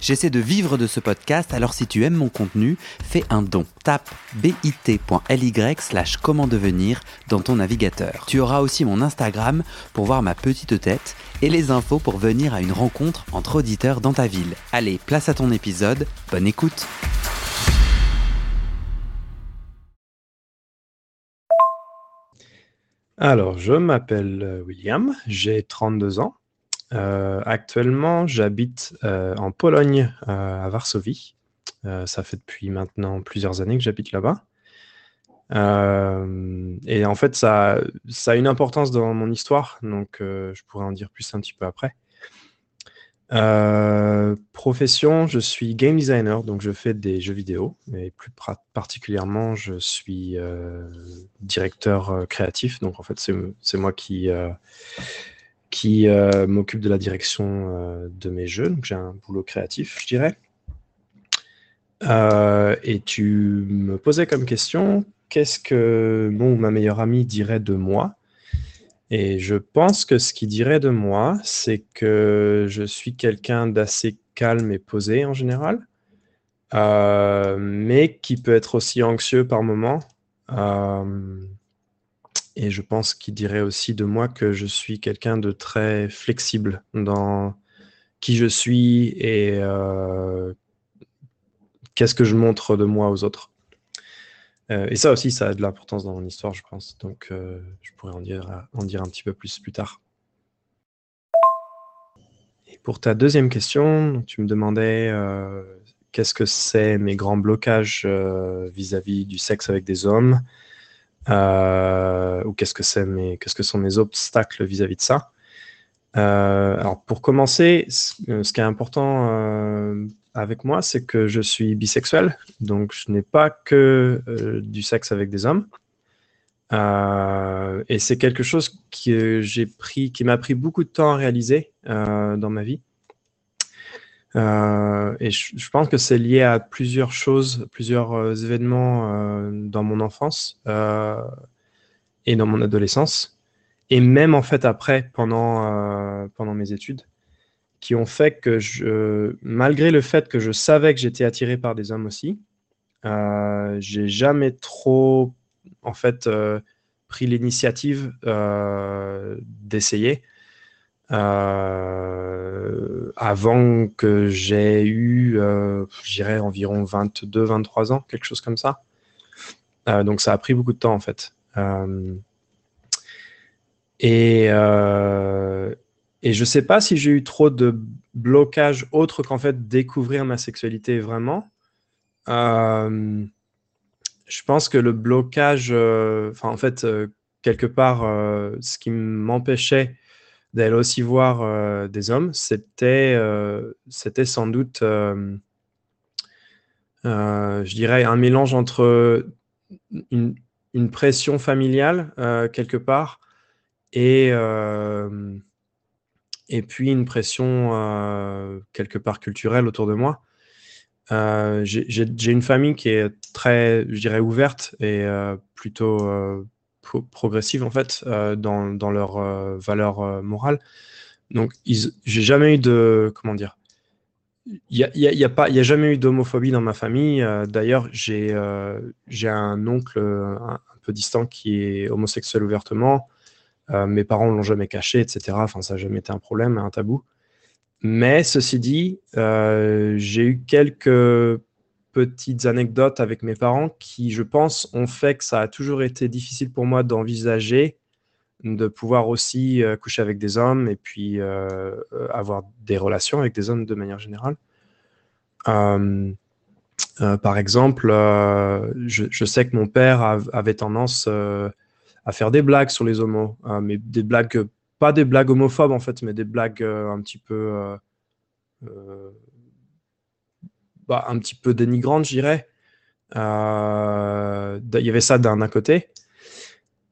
J'essaie de vivre de ce podcast, alors si tu aimes mon contenu, fais un don. Tape bit.ly slash comment devenir dans ton navigateur. Tu auras aussi mon Instagram pour voir ma petite tête et les infos pour venir à une rencontre entre auditeurs dans ta ville. Allez, place à ton épisode, bonne écoute Alors, je m'appelle euh, William, j'ai 32 ans. Euh, actuellement, j'habite euh, en Pologne, à Varsovie. ça fait depuis maintenant plusieurs années que j'habite là-bas. et en fait, ça, a une importance dans mon histoire, donc je pourrais en dire plus un petit peu après. Euh, profession, je suis game designer, donc je fais des jeux vidéo, et plus particulièrement, je suis euh, directeur euh, créatif. Donc en fait, c'est moi qui, qui m'occupe de la direction de mes jeux. Donc j'ai un boulot créatif, je dirais. et tu me posais comme question, qu'est-ce que mon ma meilleure amie dirait de moi? Et je pense que ce qu'il dirait de moi, c'est que je suis quelqu'un d'assez calme et posé en général, euh, mais qui peut être aussi anxieux par moments. Et je pense qu'il dirait aussi de moi que je suis quelqu'un de très flexible dans qui je suis et euh, qu'est-ce que je montre de moi aux autres. Euh, et ça aussi, ça a de l'importance dans mon histoire, je pense. Donc, euh, je pourrais en dire, un petit peu plus plus tard. Et pour ta deuxième question, tu me demandais qu'est-ce que c'est mes grands blocages vis-à-vis du sexe avec des hommes, ou qu'est-ce que c'est qu'est-ce que sont mes obstacles vis-à-vis de ça. alors, pour commencer, ce qui est important avec moi, c'est que je suis bisexuel, donc je n'ai pas que euh, du sexe avec des hommes. Euh, et c'est quelque chose qui m'a pris beaucoup de temps à réaliser euh, dans ma vie. Et je, pense que c'est lié à plusieurs choses, plusieurs événements dans mon enfance et dans mon adolescence, et même en fait après, pendant, pendant mes études qui ont fait que je, malgré le fait que je savais que j'étais attiré par des hommes aussi, euh, j'ai jamais trop, en fait, euh, pris l'initiative euh, d'essayer. Euh, avant que j'ai eu, je dirais, environ 22, 23 ans, quelque chose comme ça. donc ça a pris beaucoup de temps, en fait. et et je ne sais pas si j'ai eu trop de blocages autres qu'en fait découvrir ma sexualité vraiment. Euh, je pense que le blocage, euh, enfin en fait, euh, quelque part, ce qui m'empêchait d'aller aussi voir des hommes, c'était c'était sans doute, je dirais, un mélange entre une, pression familiale quelque part et et puis une pression euh, quelque part culturelle autour de moi. Euh, j'ai une famille qui est très, je dirais, ouverte et euh, plutôt progressive en fait dans, dans leurs valeurs morales. Donc, j'ai jamais eu de, comment dire, il n'y a, y a, pas, y a jamais eu d'homophobie dans ma famille. D'ailleurs, j'ai j'ai un oncle un, peu distant qui est homosexuel ouvertement. Euh, mes parents l'ont jamais caché, etc. Enfin, ça n'a jamais été un problème, un tabou. Mais ceci dit, euh, j'ai eu quelques petites anecdotes avec mes parents qui, je pense, ont fait que ça a toujours été difficile pour moi d'envisager de pouvoir aussi euh, coucher avec des hommes et puis avoir des relations avec des hommes de manière générale. par exemple, je, sais que mon père avait tendance à faire des blagues sur les homos, euh, mais des blagues, pas des blagues homophobes en fait, mais des blagues euh, un petit peu, euh, bah, un petit peu dénigrantes, je dirais. Il y avait ça d'un côté.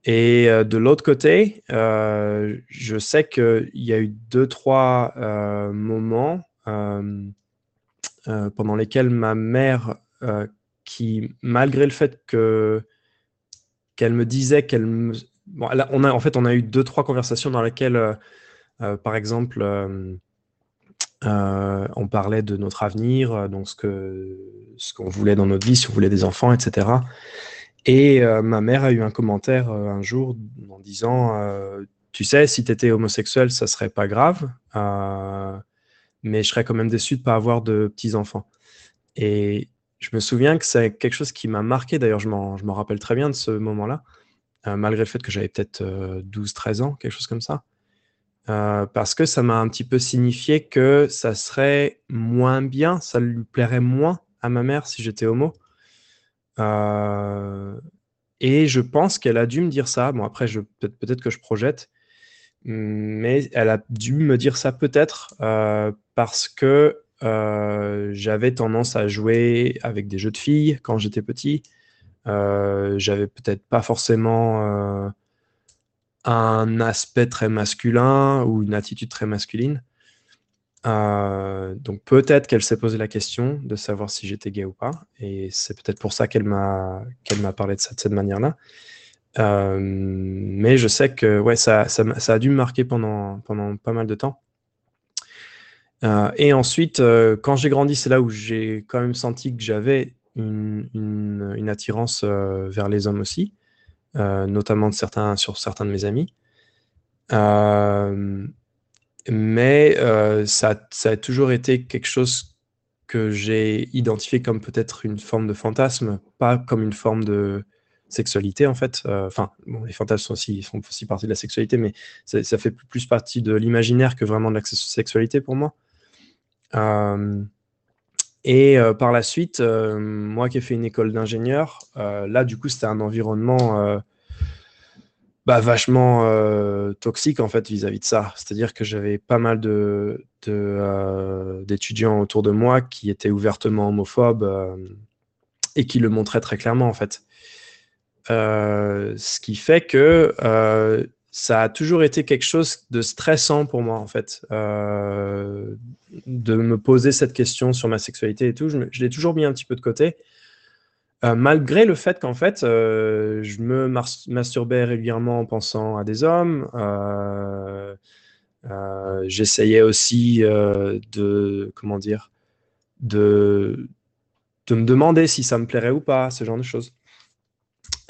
Et de l'autre côté, je sais qu'il y a eu deux, trois moments pendant lesquels ma mère, qui, malgré le fait que qu'elle me disait qu'elle me... On a, en fait, on a eu deux, trois conversations dans lesquelles, par exemple, on parlait de notre avenir, donc ce que ce qu'on voulait dans notre vie, si on voulait des enfants, etc. Et ma mère a eu un commentaire un jour en disant Tu sais, si tu étais homosexuel, ça serait pas grave, mais je serais quand même déçu de pas avoir de petits-enfants. Et je me souviens que c'est quelque chose qui m'a marqué, d'ailleurs, je m'en rappelle très bien de ce moment-là, malgré le fait que j'avais peut-être 12-13 ans, quelque chose comme ça. Euh, parce que ça m'a un petit peu signifié que ça serait moins bien, ça lui plairait moins à ma mère si j'étais homo. Euh, et je pense qu'elle a dû me dire ça. Bon, après, peut-être que je projette, mais elle a dû me dire ça peut-être euh, parce que j'avais tendance à jouer avec des jeux de filles quand j'étais petit. j'avais peut-être pas forcément un aspect très masculin ou une attitude très masculine. Euh, donc peut-être qu'elle s'est posé la question de savoir si j'étais gay ou pas, et c'est peut-être pour ça qu'elle m'a qu'elle m'a parlé de ça de cette manière-là. Euh, mais je sais que ouais, ça, ça, a dû me marquer pendant, pendant pas mal de temps. Euh, et ensuite, quand j'ai grandi, c'est là où j'ai quand même senti que j'avais une, une, une, attirance vers les hommes aussi. Euh, notamment de certains, sur certains de mes amis. Euh, mais euh, ça, ça, a toujours été quelque chose que j'ai identifié comme peut-être une forme de fantasme, pas comme une forme de sexualité en fait. Enfin, les fantasmes aussi, font aussi partie de la sexualité, mais ça fait plus partie de l'imaginaire que vraiment de la sexualité pour moi. Et euh, par la suite, euh, moi qui ai fait une école d'ingénieur, euh, là, du coup, c'était un environnement bah, vachement toxique, en fait, vis-à-vis de ça. C'est-à-dire que j'avais pas mal d'étudiants autour de moi qui étaient ouvertement homophobes et qui le montraient très clairement, en fait. ce qui fait que ça a toujours été quelque chose de stressant pour moi, en fait, euh, de me poser cette question sur ma sexualité et tout. Je, l'ai toujours mis un petit peu de côté, euh, malgré le fait qu'en fait, euh, je me masturbais régulièrement en pensant à des hommes. J'essayais aussi de, comment dire, de, de me demander si ça me plairait ou pas, ce genre de choses.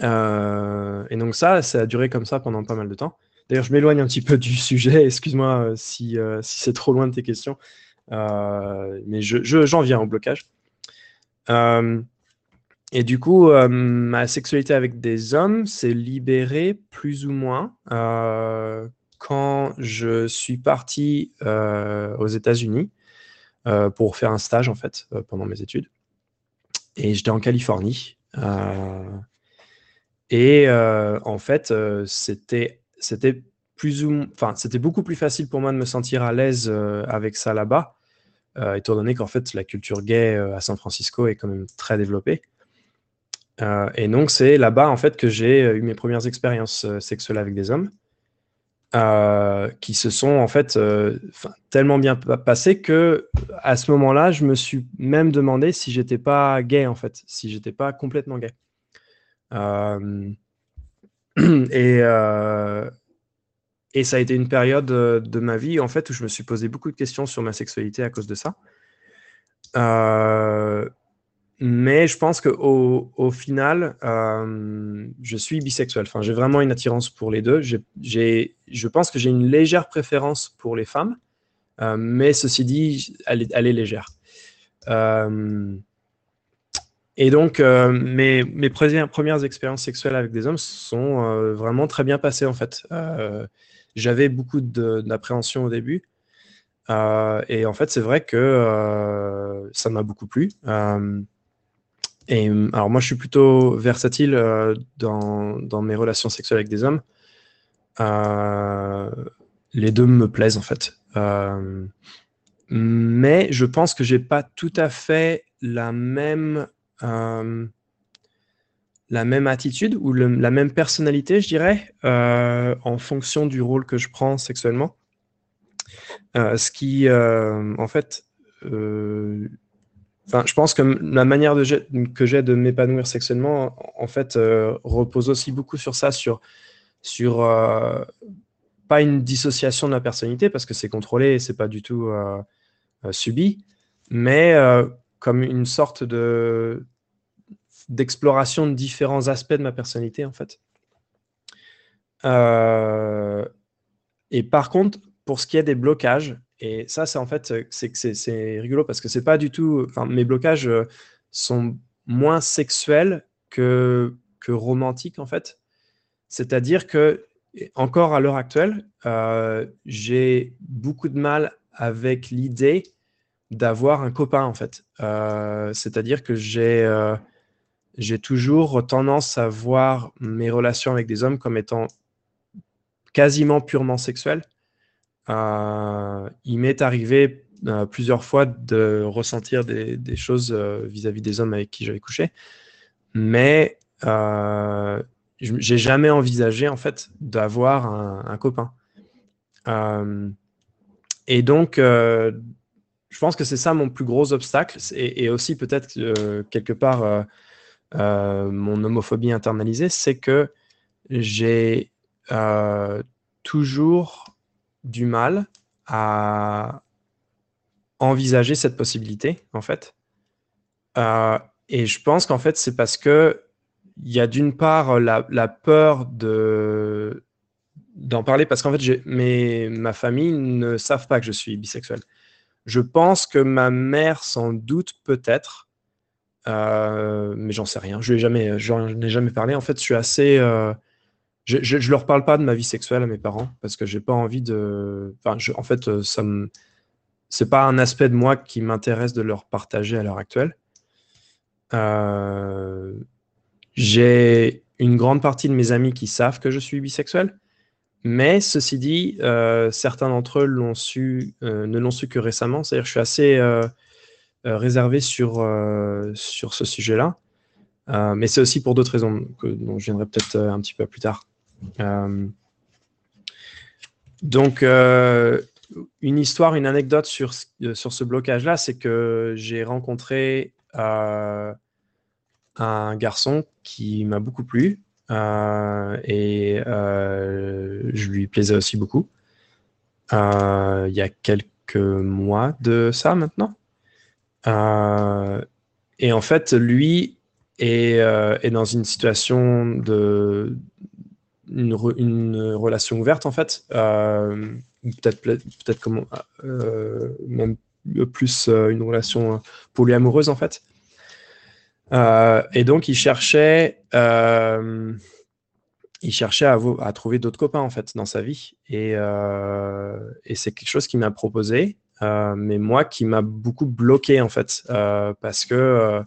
Euh, et donc ça, ça a duré comme ça pendant pas mal de temps. D'ailleurs, je m'éloigne un petit peu du sujet, excuse-moi euh, si, euh, si c'est trop loin de tes questions, mais j'en je, viens au blocage. et du coup, ma sexualité avec des hommes s'est libérée plus ou moins quand je suis parti aux États-Unis pour faire un stage en fait pendant mes études. Et j'étais en Californie. Et euh, en fait, euh, c'était plus ou enfin c'était beaucoup plus facile pour moi de me sentir à l'aise euh, avec ça là-bas, étant donné qu'en fait la culture gay à San Francisco est quand même très développée. et donc c'est là-bas en fait que j'ai eu mes premières expériences sexuelles avec des hommes. qui se sont en fait tellement bien passées que à ce moment-là, je me suis même demandé si j'étais pas gay en fait, si j'étais pas complètement gay. Euh, et, euh, et ça a été une période euh, de ma vie en fait où je me suis posé beaucoup de questions sur ma sexualité à cause de ça. mais je pense qu'au au final, je suis bisexuel. Enfin, j'ai vraiment une attirance pour les deux. Je pense que j'ai une légère préférence pour les femmes, mais ceci dit, elle est légère. Et donc, euh, mes, premières expériences sexuelles avec des hommes sont euh, vraiment très bien passées, en fait. Euh, j'avais beaucoup d'appréhension au début. et en fait, c'est vrai que ça m'a beaucoup plu. et alors, moi, je suis plutôt versatile dans, dans, mes relations sexuelles avec des hommes. les deux me plaisent, en fait. mais je pense que j'ai pas tout à fait la même euh, la même attitude ou la même personnalité, je dirais, euh, en fonction du rôle que je prends sexuellement. Euh, ce qui, en fait, je pense que la manière que j'ai de m'épanouir sexuellement, en fait, repose aussi beaucoup sur ça, sur, sur pas une dissociation de la personnalité, parce que c'est contrôlé et c'est pas du tout subi, mais comme une sorte de d'exploration de différents aspects de ma personnalité, en fait. Euh, et par contre, pour ce qui est des blocages, et ça, c'est en fait, c'est rigolo parce que c'est pas du tout. Enfin, mes blocages euh, sont moins sexuels que, que romantiques, en fait. C'est-à-dire que, encore à l'heure actuelle, euh, j'ai beaucoup de mal avec l'idée d'avoir un copain, en fait. C'est-à-dire que j'ai j'ai toujours tendance à voir mes relations avec des hommes comme étant quasiment purement sexuelles. Euh, il m'est arrivé euh, plusieurs fois de ressentir des, choses euh, vis-à-vis des hommes avec qui j'avais couché, mais j'ai jamais envisagé en fait d'avoir un, copain. et donc, je pense que c'est ça mon plus gros obstacle, et, aussi peut-être quelque part euh, mon homophobie internalisée, c'est que j'ai euh, toujours du mal à envisager cette possibilité, en fait. Euh, et je pense qu'en fait, c'est parce que il y a d'une part la, peur de d'en parler parce qu'en fait, mes, ma famille ne savent pas que je suis bisexuel. Je pense que ma mère s'en doute peut-être, euh, mais j'en sais rien. Je n'ai jamais, jamais parlé. En fait, je suis assez. Euh, je, je, leur parle pas de ma vie sexuelle à mes parents parce que j'ai pas envie de. Enfin, en fait, euh, ça me. C'est pas un aspect de moi qui m'intéresse de leur partager à l'heure actuelle. j'ai une grande partie de mes amis qui savent que je suis bisexuel, mais ceci dit, certains d'entre eux su, ne l'ont su que récemment. C'est-à-dire, je suis assez euh, réservé sur, euh, sur ce sujet-là. Euh, mais c'est aussi pour d'autres raisons que, dont je viendrai peut-être un petit peu plus tard. donc, une histoire, une anecdote sur, sur ce blocage-là, c'est que j'ai rencontré un garçon qui m'a beaucoup plu et je lui plaisais aussi beaucoup. il y a quelques mois de ça maintenant. Euh, et en fait, lui est, euh, dans une situation de une, relation ouverte en fait, euh, peut-être peut-être comment même plus une relation polyamoureuse en fait. Et donc il cherchait il cherchait à, trouver d'autres copains en fait dans sa vie et, et c'est quelque chose qu'il m'a proposé euh, mais moi qui m'a beaucoup bloqué en fait, euh, parce que euh,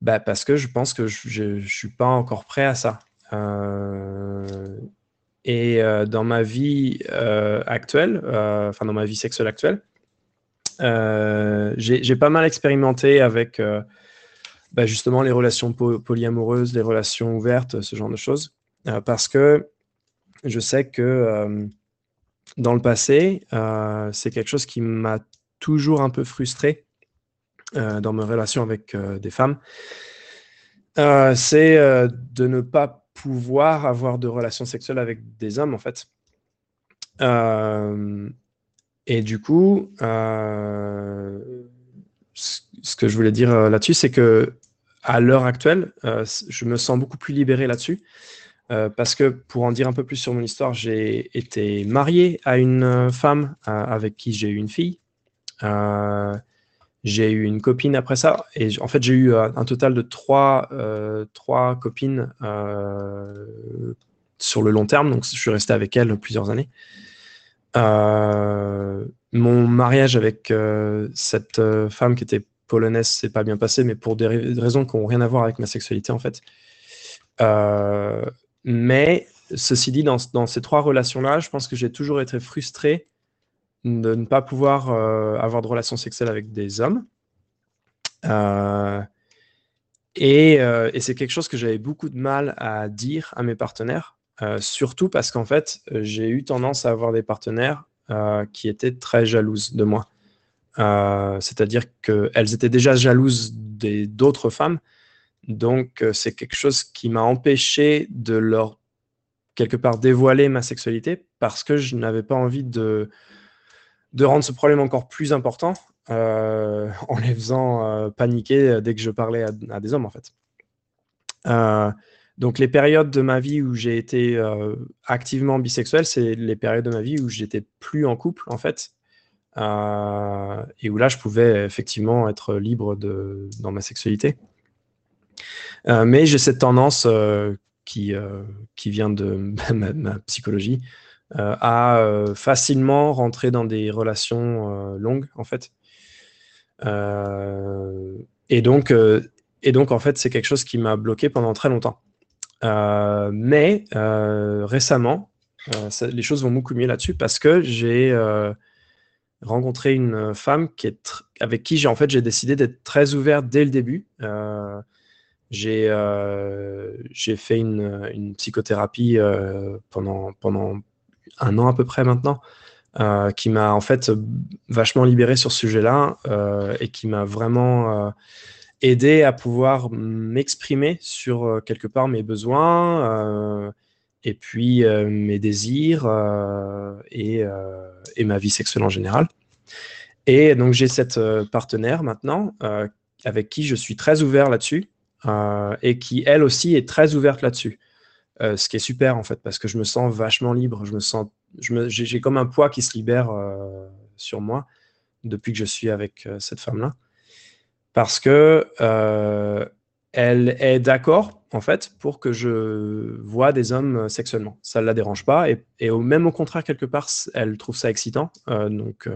bah, parce que je pense que je ne suis pas encore prêt à ça. et dans ma vie actuelle, enfin dans ma vie sexuelle actuelle, j'ai pas mal expérimenté avec bah, justement les relations polyamoureuses, les relations ouvertes, ce genre de choses, parce que je sais que dans le passé, euh, c'est quelque chose qui m'a toujours un peu frustré euh, dans mes relations avec euh, des femmes. c'est de ne pas pouvoir avoir de relations sexuelles avec des hommes, en fait. et du coup, ce que je voulais dire là-dessus, c'est que à l'heure actuelle, je me sens beaucoup plus libéré là-dessus. Euh, parce que pour en dire un peu plus sur mon histoire, j'ai été marié à une euh, femme euh, avec qui j'ai eu une fille. j'ai eu une copine après ça. Et en fait, j'ai eu un total de trois, trois copines sur le long terme. Donc, je suis resté avec elle plusieurs années. mon mariage avec cette femme qui était polonaise s'est pas bien passé, mais pour des raisons qui n'ont rien à voir avec ma sexualité, en fait. Euh, mais ceci dit, dans, ces trois relations-là, je pense que j'ai toujours été frustré de ne pas pouvoir euh, avoir de relations sexuelles avec des hommes. Euh, et, c'est quelque chose que j'avais beaucoup de mal à dire à mes partenaires, surtout parce qu'en fait, j'ai eu tendance à avoir des partenaires qui étaient très jalouses de moi. C'est-à-dire qu'elles étaient déjà jalouses d'autres femmes. Donc, c'est quelque chose qui m'a empêché de leur, quelque part, dévoiler ma sexualité parce que je n'avais pas envie de, de rendre ce problème encore plus important euh, en les faisant euh, paniquer dès que je parlais à, des hommes, en fait. Euh, donc, les périodes de ma vie où j'ai été activement bisexuel, c'est les périodes de ma vie où j'étais plus en couple, en fait. Et où là, je pouvais effectivement être libre dans ma sexualité. mais j'ai cette tendance qui, qui vient de ma psychologie, euh, à euh, facilement rentrer dans des relations euh, longues, en fait. et donc, et donc, en fait, c'est quelque chose qui m'a bloqué pendant très longtemps. mais récemment, les choses vont beaucoup mieux là-dessus parce que j'ai rencontré une femme qui est avec qui j'ai en fait j'ai décidé d'être très ouvert dès le début. j'ai j'ai fait une, une psychothérapie pendant pendant un an à peu près maintenant, euh, qui m'a en fait vachement libéré sur ce sujet-là euh, et qui m'a vraiment euh, aidé à pouvoir m'exprimer sur quelque part mes besoins et puis mes désirs et, et, ma vie sexuelle en général. Et donc j'ai cette partenaire maintenant avec qui je suis très ouvert là-dessus et qui elle aussi est très ouverte là-dessus. Euh, ce qui est super en fait, parce que je me sens vachement libre. Je me sens, j'ai comme un poids qui se libère euh, sur moi depuis que je suis avec euh, cette femme-là, parce que elle est d'accord en fait pour que je vois des hommes sexuellement. Ça ne la dérange pas et, et, même au contraire quelque part, elle trouve ça excitant. donc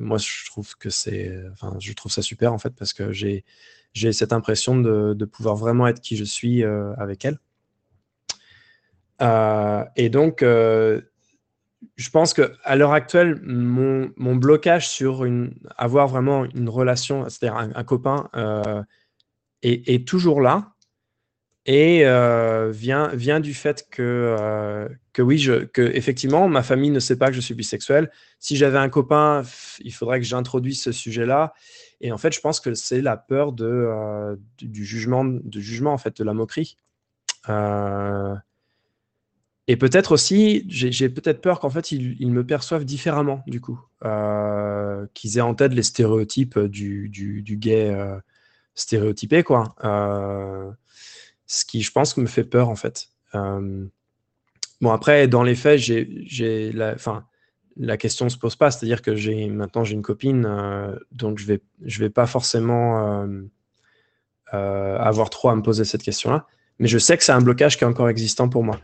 moi je trouve que c'est, enfin je trouve ça super en fait parce que j'ai j'ai cette impression de, pouvoir vraiment être qui je suis avec elle. Euh, et donc, euh, je pense qu'à l'heure actuelle, mon, blocage sur une, avoir vraiment une relation, c'est-à-dire un, copain, euh, est, toujours là et vient, vient du fait que, que oui, je, que effectivement, ma famille ne sait pas que je suis bisexuel. Si j'avais un copain, il faudrait que j'introduise ce sujet-là. Et en fait, je pense que c'est la peur de, du, jugement, de jugement, en fait, de la moquerie. Euh, et peut-être aussi, j'ai peut-être peur qu'en fait, ils, me perçoivent différemment, du coup. Euh, qu'ils aient en tête les stéréotypes du, du, gay euh, stéréotypé, quoi. Euh, ce qui, je pense, me fait peur, en fait. bon, après, dans les faits, j'ai la, la question se pose pas. C'est-à-dire que j'ai maintenant, j'ai une copine, donc je vais, je vais pas forcément avoir trop à me poser cette question-là. Mais je sais que c'est un blocage qui est encore existant pour moi.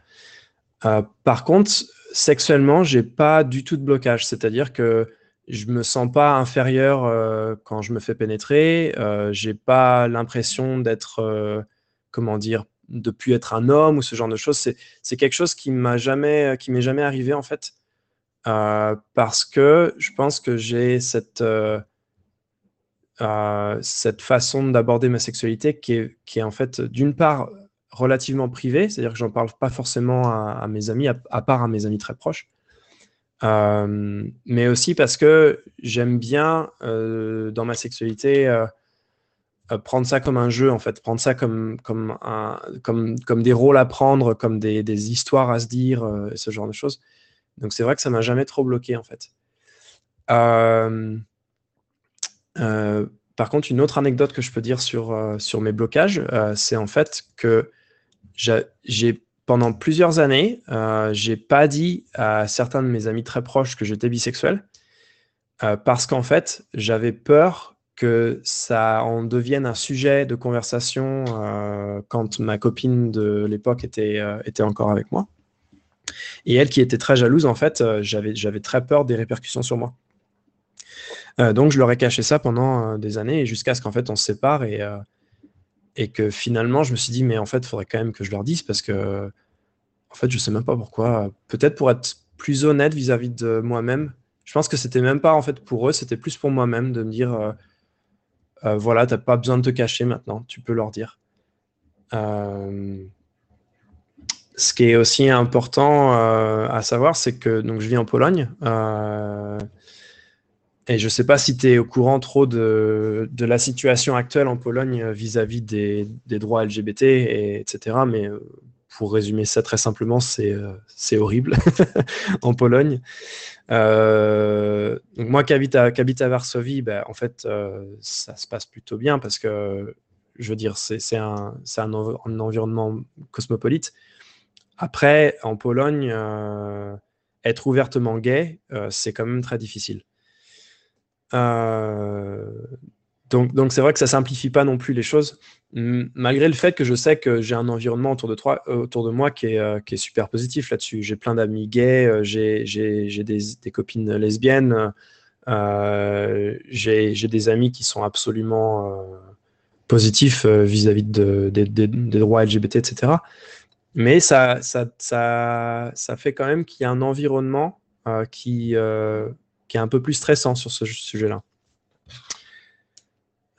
Euh, par contre, sexuellement, j'ai pas du tout de blocage. C'est-à-dire que je me sens pas inférieur euh, quand je me fais pénétrer. Euh, j'ai pas l'impression d'être, comment dire, de plus être un homme ou ce genre de choses. C'est quelque chose qui m'a jamais, qui m'est jamais arrivé en fait, parce que je pense que j'ai cette cette façon d'aborder ma sexualité qui est, qui est en fait d'une part relativement privé, c'est-à-dire que j'en parle pas forcément à, mes amis, à, part à mes amis très proches. Euh, mais aussi parce que j'aime bien euh, dans ma sexualité euh, prendre ça comme un jeu en fait, prendre ça comme comme comme comme des rôles à prendre, comme des, des histoires à se dire, ce genre de choses. Donc c'est vrai que ça m'a jamais trop bloqué en fait. par contre, une autre anecdote que je peux dire sur, sur mes blocages, c'est en fait que j'ai pendant plusieurs années, euh, j'ai pas dit à certains de mes amis très proches que j'étais bisexuel euh, parce qu'en fait, j'avais peur que ça en devienne un sujet de conversation euh, quand ma copine de l'époque était, euh, était encore avec moi. Et elle qui était très jalouse, en fait, j'avais très peur des répercussions sur moi. donc je leur ai caché ça pendant des années jusqu'à ce qu'en fait on se sépare et, et que finalement, je me suis dit, mais en fait, il faudrait quand même que je leur dise parce que, en fait, je sais même pas pourquoi. Peut-être pour être plus honnête vis-à-vis de moi-même. Je pense que c'était même pas en fait pour eux, c'était plus pour moi-même de me dire, euh, euh, voilà, tu n'as pas besoin de te cacher maintenant, tu peux leur dire. Euh, ce qui est aussi important à savoir, c'est que donc je vis en Pologne et je ne sais pas si tu es au courant trop de, la situation actuelle en Pologne vis-à-vis des, droits LGBT, et, etc. Mais pour résumer ça très simplement, c'est horrible en Pologne. Euh, moi qui habite à, Varsovie, ben, en fait, euh, ça se passe plutôt bien parce que, je veux dire, c'est un, environnement cosmopolite. Après, en Pologne, euh, être ouvertement gay, c'est quand même très difficile. Donc, donc c'est vrai que ça simplifie pas non plus les choses malgré le fait que je sais que j'ai un environnement autour de, euh, moi qui est, euh, qui est super positif là-dessus. J'ai plein d'amis gays, euh, j'ai des, copines lesbiennes, j'ai des amis qui sont absolument positifs vis-à-vis de, des droits LGBT, etc. Mais ça fait quand même qu'il y a un environnement qui, qui est un peu plus stressant sur ce sujet-là.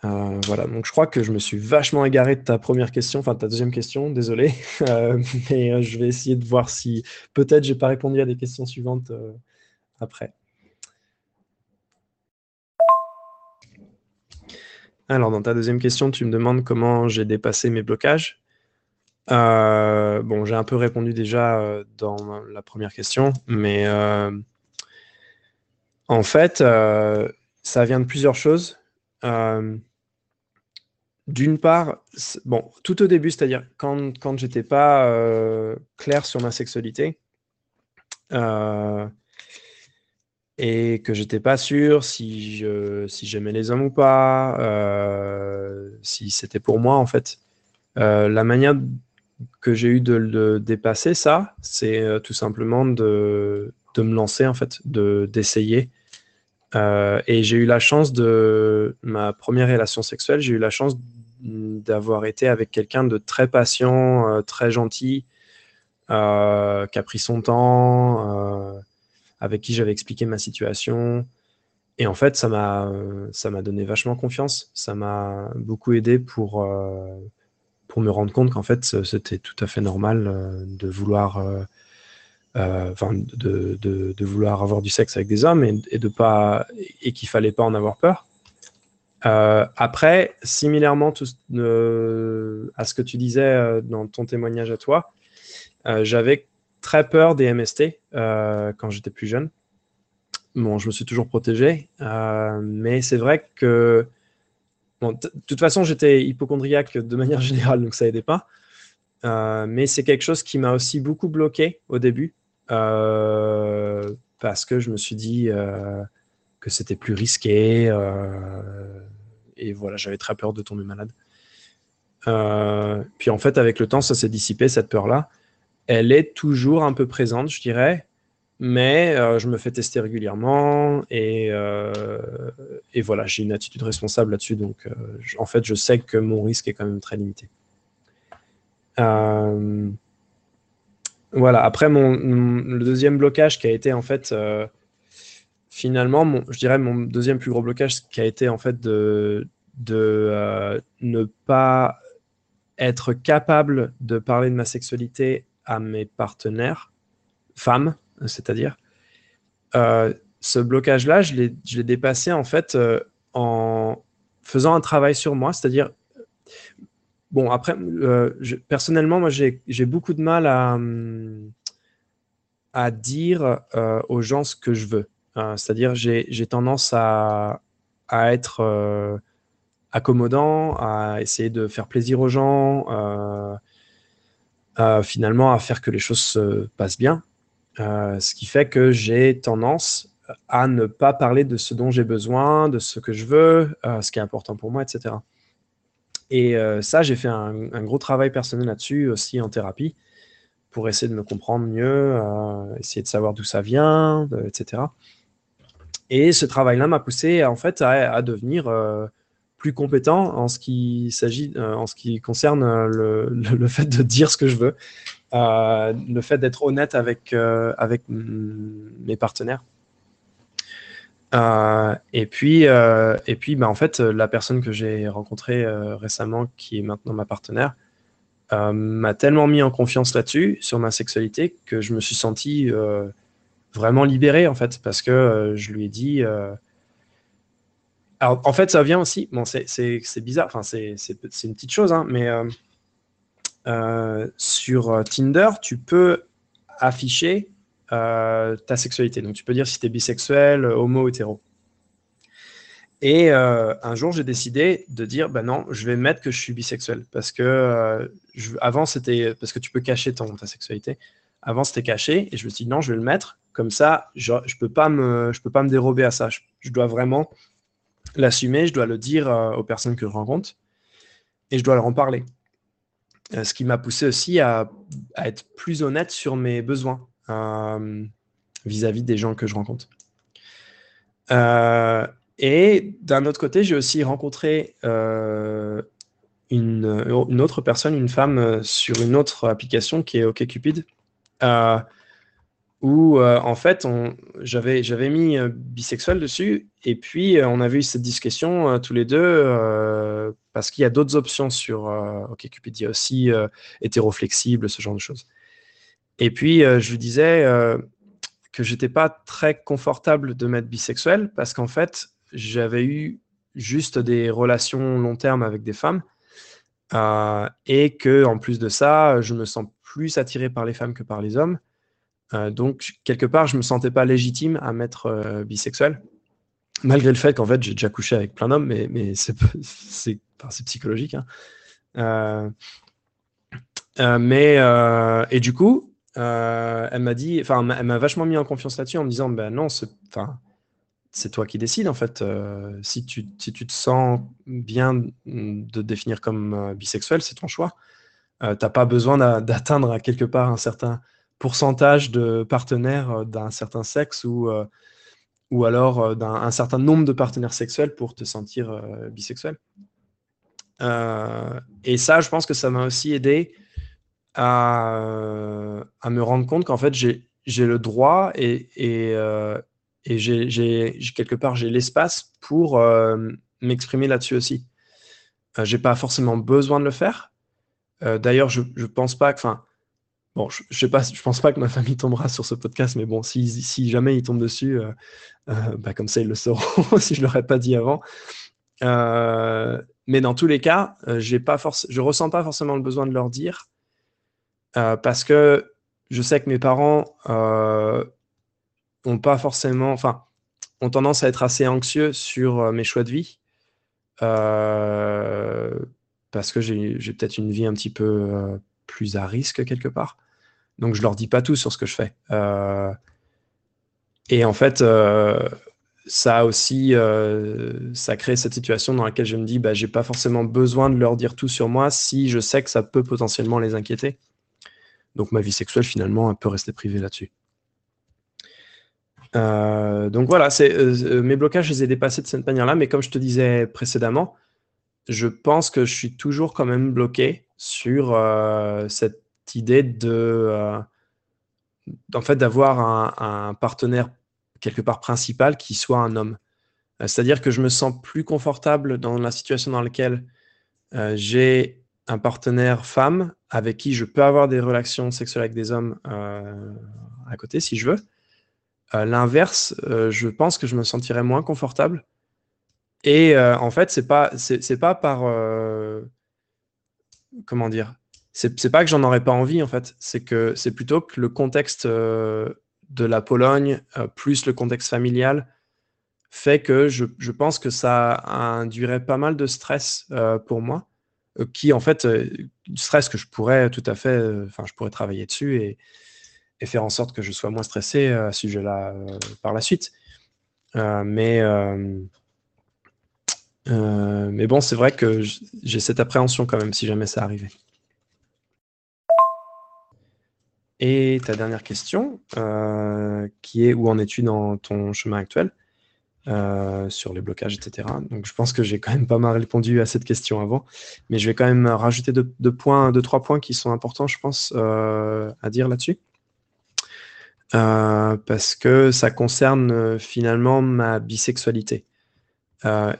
Euh, voilà, donc je crois que je me suis vachement égaré de ta première question, enfin ta deuxième question, désolé, euh, mais euh, je vais essayer de voir si peut-être j'ai pas répondu à des questions suivantes après. Alors, dans ta deuxième question, tu me demandes comment j'ai dépassé mes blocages. bon, j'ai un peu répondu déjà dans la première question, mais en fait, ça vient de plusieurs choses. D'une part, bon, tout au début, c'est-à-dire quand, quand j'étais pas euh, clair sur ma sexualité euh, et que j'étais pas sûr si je, si j'aimais les hommes ou pas, euh, si c'était pour moi en fait. la manière que j'ai eu de dépasser, ça, c'est tout simplement de, de, me lancer en fait, de d'essayer. et j'ai eu la chance de ma première relation sexuelle, j'ai eu la chance d'avoir été avec quelqu'un de très patient, euh, très gentil, euh, qui a pris son temps, euh, avec qui j'avais expliqué ma situation. Et en fait, ça m'a, ça m'a donné vachement confiance. Ça m'a beaucoup aidé pour, pour me rendre compte qu'en fait, c'était tout à fait normal de vouloir, enfin, de, vouloir avoir du sexe avec des hommes et, et de pas, et qu'il fallait pas en avoir peur. Euh, après, similairement euh, à ce que tu disais euh, dans ton témoignage à toi, j'avais très peur des MST quand j'étais plus jeune. Bon, je me suis toujours protégé, mais c'est vrai que, de toute façon, j'étais hypochondriaque de manière générale, donc ça aidait pas. mais c'est quelque chose qui m'a aussi beaucoup bloqué au début, parce que je me suis dit que c'était plus risqué et voilà, j'avais très peur de tomber malade. Euh, puis en fait, avec le temps, ça s'est dissipé, cette peur-là. Elle est toujours un peu présente, je dirais, mais euh, je me fais tester régulièrement et, euh, et voilà, j'ai une attitude responsable là-dessus. Donc, en fait, je sais que mon risque est quand même très limité. Voilà, après, mon, le deuxième blocage qui a été en fait finalement, je dirais mon deuxième plus gros blocage qui a été en fait de, euh, ne pas être capable de parler de ma sexualité à mes partenaires, femmes, c'est-à-dire. Euh, ce blocage-là, je l'ai dépassé en fait euh, en faisant un travail sur moi, c'est-à-dire, bon, après, personnellement, moi, j'ai beaucoup de mal à, à dire aux gens ce que je veux. Euh, c'est-à-dire, j'ai tendance à, être euh, accommodant, à essayer de faire plaisir aux gens, euh, finalement à faire que les choses se passent bien. ce qui fait que j'ai tendance à ne pas parler de ce dont j'ai besoin, de ce que je veux, ce qui est important pour moi, etc. Et ça, j'ai fait un, gros travail personnel là-dessus aussi en thérapie pour essayer de me comprendre mieux, essayer de savoir d'où ça vient, etc. Et ce travail-là m'a poussé en fait à, devenir euh, plus compétent en ce qui s'agit, euh, en ce qui concerne euh, le, fait de dire ce que je veux, le fait d'être honnête avec avec mes partenaires. Et puis, et puis, bah, en fait, la personne que j'ai rencontrée récemment, qui est maintenant ma partenaire, m'a tellement mis en confiance là-dessus, sur ma sexualité, que je me suis senti vraiment libéré en fait, parce que euh, je lui ai dit, euh, Alors, en fait, ça vient aussi. Bon, c'est bizarre. Enfin, c'est une petite chose, hein, mais sur Tinder, tu peux afficher ta sexualité. Donc, tu peux dire si tu es bisexuel, homo, hétéro. Et euh, un jour, j'ai décidé de dire, ben non, je vais mettre que je suis bisexuel. Parce que euh, avant, c'était parce que tu peux cacher ton, ta sexualité. Avant, c'était caché. Et je me suis dit, non, je vais le mettre. Comme ça, je ne peux, pas me, dérober à ça. Je, dois vraiment l'assumer. Je dois le dire euh, aux personnes que je rencontre. Et je dois leur en parler. ce qui m'a poussé aussi à, être plus honnête sur mes besoins vis-à-vis -vis des gens que je rencontre. Euh, et d'un autre côté, j'ai aussi rencontré euh, une, autre personne, une femme, euh, sur une autre application qui est OkCupid, euh, où en fait, j'avais, mis bisexuel dessus, et puis on avait eu cette discussion tous les deux, parce qu'il y a d'autres options sur OkCupid. Il y a aussi hétéroflexible, ce genre de choses. Et puis, je lui disais que j'étais pas très confortable de mettre bisexuel, parce qu'en fait, j'avais eu juste des relations long terme avec des femmes euh, et que en plus de ça, je me sens plus attiré par les femmes que par les hommes. Euh, donc quelque part, je me sentais pas légitime à euh, bisexuel, malgré le fait qu'en fait j'ai déjà couché avec plein d'hommes, mais, mais c'est psychologique. Hein. mais et du coup, elle m'a dit, enfin, elle m'a vachement mis en confiance là-dessus en me disant, ben non, c'est toi qui décides en fait. Euh, si, tu, si tu te sens bien de définir comme euh, bisexuel, c'est ton choix. Euh, tu n'as pas besoin d'atteindre quelque part un certain pourcentage de partenaires d'un certain sexe ou, ou alors d'un certain nombre de partenaires sexuels pour te sentir bisexuel. et ça, je pense que ça m'a aussi aidé à, à, me rendre compte qu'en fait, j'ai le droit et, et, et j'ai quelque part j'ai l'espace pour euh, m'exprimer là-dessus aussi. Euh, j'ai pas forcément besoin de le faire. Euh, d'ailleurs, je, je pense pas que, bon, je, je pense pas que ma famille tombera sur ce podcast, mais bon, si, si jamais ils tombent dessus, bah, comme ça ils le sauront si je leur ai pas dit avant. mais dans tous les cas, j'ai pas force, je ressens pas forcément le besoin de leur dire parce que je sais que mes parents ont pas forcément, enfin, ont tendance à être assez anxieux sur euh, mes choix de vie. Euh, parce que j'ai peut-être une vie un petit peu euh, plus à risque quelque part. Donc je leur dis pas tout sur ce que je fais. et en fait, ça aussi, ça crée cette situation dans laquelle je me dis, bah, j'ai pas forcément besoin de leur dire tout sur moi si je sais que ça peut potentiellement les inquiéter. Donc ma vie sexuelle finalement elle peut rester privée là-dessus. Euh, donc voilà, euh, euh, mes blocages, je les ai dépassés de cette manière-là, mais comme je te disais précédemment, je pense que je suis toujours quand même bloqué sur cette idée de, en fait, d'avoir un, partenaire quelque part principal qui soit un homme. C'est-à-dire que je me sens plus confortable dans la situation dans laquelle j'ai un partenaire femme avec qui je peux avoir des relations sexuelles avec des hommes à côté si je veux l'inverse, euh, je pense que je me sentirais moins confortable. Et euh, en fait, c'est pas, pas par. Euh, comment dire C'est pas que j'en aurais pas envie, en fait. C'est que c'est plutôt que le contexte de la Pologne, plus le contexte familial, fait que je, je, pense que ça induirait pas mal de stress pour moi, qui en fait, stress que je pourrais tout à fait, enfin, je pourrais travailler dessus et, faire en sorte que je sois moins stressé euh, à ce sujet-là euh, par la suite. Euh, mais, mais bon, c'est vrai que j'ai cette appréhension quand même si jamais ça arrivait. Et ta dernière question, qui est où en es-tu dans ton chemin actuel? Sur les blocages, etc. Donc je pense que j'ai quand même pas mal répondu à cette question avant, mais je vais quand même rajouter deux, points, deux trois points qui sont importants, je pense, à dire là-dessus. Euh, parce que ça concerne euh, finalement ma bisexualité. Euh,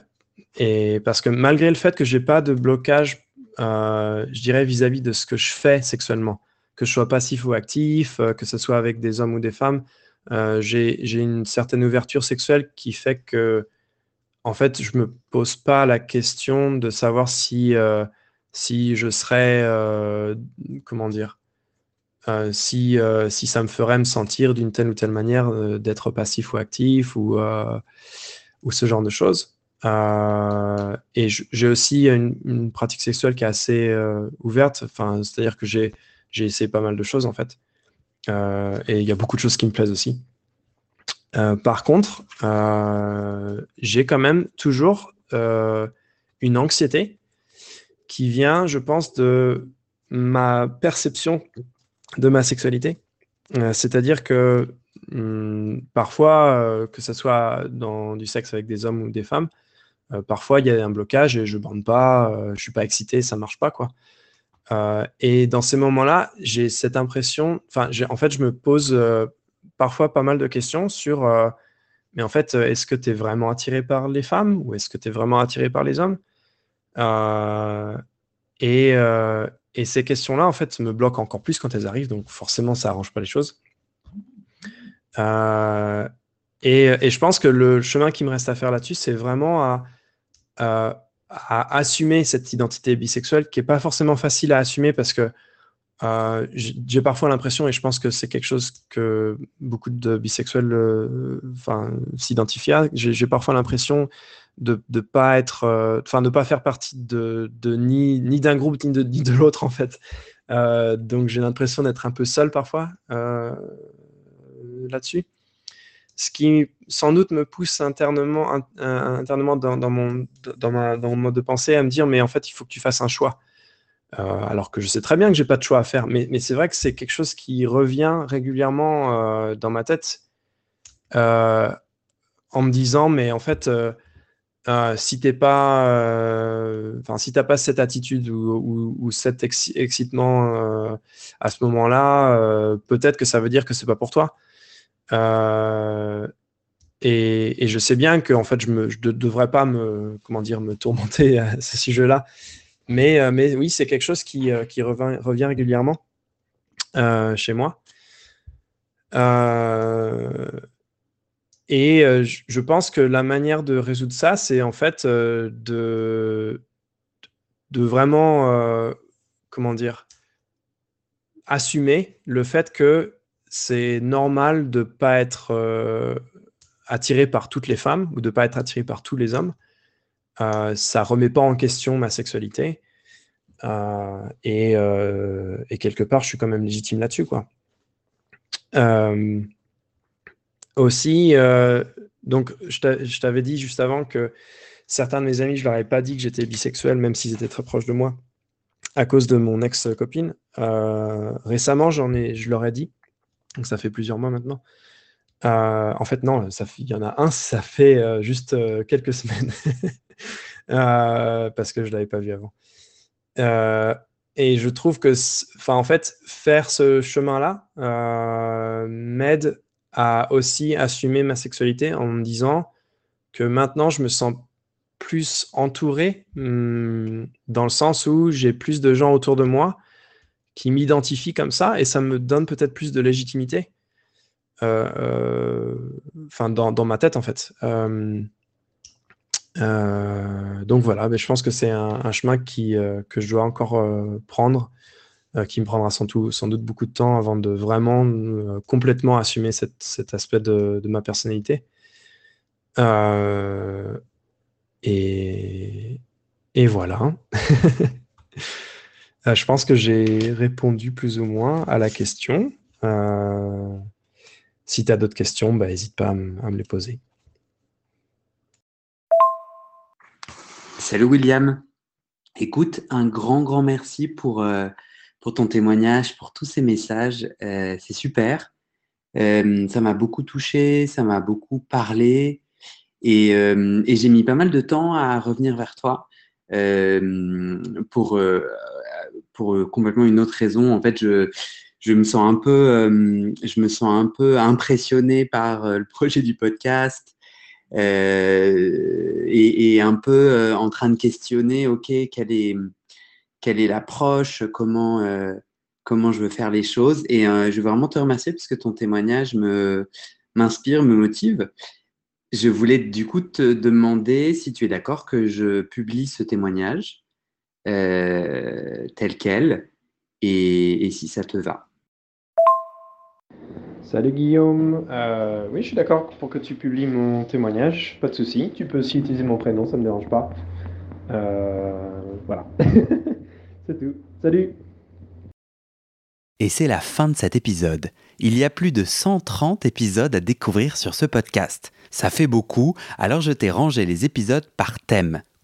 et parce que malgré le fait que j'ai pas de blocage, je dirais vis-à-vis de ce que je fais sexuellement, que je sois passif ou actif, que ce soit avec des hommes ou des femmes, j'ai une certaine ouverture sexuelle qui fait que, en fait, je me pose pas la question de savoir si, si je serais, comment dire, si, si ça me ferait me sentir d'une telle ou telle manière d'être passif ou actif ou, ou ce genre de choses. et j'ai aussi une, pratique sexuelle qui est assez ouverte, c'est-à-dire que j'ai essayé pas mal de choses en fait. Et il y a beaucoup de choses qui me plaisent aussi. Euh, par contre, euh, j'ai quand même toujours euh, une anxiété qui vient, je pense, de ma perception de ma sexualité. C'est-à-dire que hmm, parfois, que ce soit dans du sexe avec des hommes ou des femmes, parfois il y a un blocage et je bande pas, je suis pas excité, ça marche pas quoi. Et dans ces moments-là, j'ai cette impression, enfin, en fait, je me pose parfois pas mal de questions sur, euh, mais en fait, euh, est-ce que tu es vraiment attiré par les femmes ou est-ce que tu es vraiment attiré par les hommes? Euh, et, ces questions-là, en fait, me bloquent encore plus quand elles arrivent, donc forcément, ça arrange pas les choses. Et, je pense que le chemin qui me reste à faire là-dessus, c'est vraiment à, à, assumer cette identité bisexuelle qui est pas forcément facile à assumer parce que euh, j'ai parfois l'impression, et je pense que c'est quelque chose que beaucoup de bisexuels euh, s'identifient à, j'ai parfois l'impression de ne pas euh, pas faire partie de, de ni, ni d'un groupe ni de, de l'autre en fait. donc j'ai l'impression d'être un peu seul parfois là-dessus. Ce qui sans doute me pousse internement, internement dans, mon, dans, dans mon mode de pensée à me dire, mais en fait, il faut que tu fasses un choix. Euh, alors que je sais très bien que j'ai pas de choix à faire, mais, c'est vrai que c'est quelque chose qui revient régulièrement euh, dans ma tête euh, en me disant, mais en fait, si t'es pas, enfin si t'as pas cette attitude ou, cet excitement à ce moment-là, peut-être que ça veut dire que c'est pas pour toi. Et, je sais bien que en fait, je ne devrais pas me, comment dire, me tourmenter à ce sujet-là. Mais, euh, mais oui, c'est quelque chose qui, euh, revient, régulièrement euh, chez moi. et je pense que la manière de résoudre ça, c'est en fait de, de vraiment, comment dire, assumer le fait que c'est normal de ne pas être attiré par toutes les femmes ou de ne pas être attiré par tous les hommes. Euh, ça remet pas en question ma sexualité. Euh, euh, et, quelque part, je suis quand même légitime là-dessus. quoi. aussi, donc, je t'avais dit juste avant que certains de mes amis, je leur avais pas dit que j'étais bisexuel, même s'ils étaient très proches de moi, à cause de mon ex-copine. récemment, j'en ai, je leur ai dit, donc ça fait plusieurs mois maintenant. en fait, non, il y en a un, ça fait juste quelques semaines. Euh, parce que je ne l'avais pas vu avant. Euh, et je trouve que, en fait, faire ce chemin-là euh, m'aide à aussi assumer ma sexualité en me disant que maintenant je me sens plus entouré hmm, dans le sens où j'ai plus de gens autour de moi qui m'identifient comme ça et ça me donne peut-être plus de légitimité. Enfin, dans, dans, ma tête en fait. Euh, donc voilà, mais je pense que c'est un, chemin euh, que je dois encore euh, prendre, qui me prendra sans, doute beaucoup de temps avant de vraiment complètement assumer cet aspect de, ma personnalité. Et, voilà. je pense que j'ai répondu plus ou moins à la question. si tu as d'autres questions, n'hésite bah, pas à me les poser. Salut William. Écoute, un grand, grand merci pour, euh, pour ton témoignage, pour tous ces messages. Euh, c'est super. Euh, ça m'a beaucoup touché, ça m'a beaucoup parlé. Et j'ai mis pas mal de temps à revenir vers toi pour, pour complètement une autre raison. En fait, je, je me sens un peu, je me sens un peu impressionné par le projet du podcast. Euh, et, un peu euh, en train de questionner, OK, quelle est, quelle est l'approche, comment, euh, comment je veux faire les choses. Et je veux vraiment te remercier parce que ton témoignage me, m'inspire, me motive. Je voulais du coup te demander si tu es d'accord que je publie ce témoignage euh, tel quel et, si ça te va. Salut Guillaume, euh, oui je suis d'accord pour que tu publies mon témoignage, pas de souci. Tu peux aussi utiliser mon prénom, ça ne me dérange pas. Euh, voilà, c'est tout. Salut et c'est la fin de cet épisode. Il y a plus de 130 épisodes à découvrir sur ce podcast. Ça fait beaucoup, alors je t'ai rangé les épisodes par thème.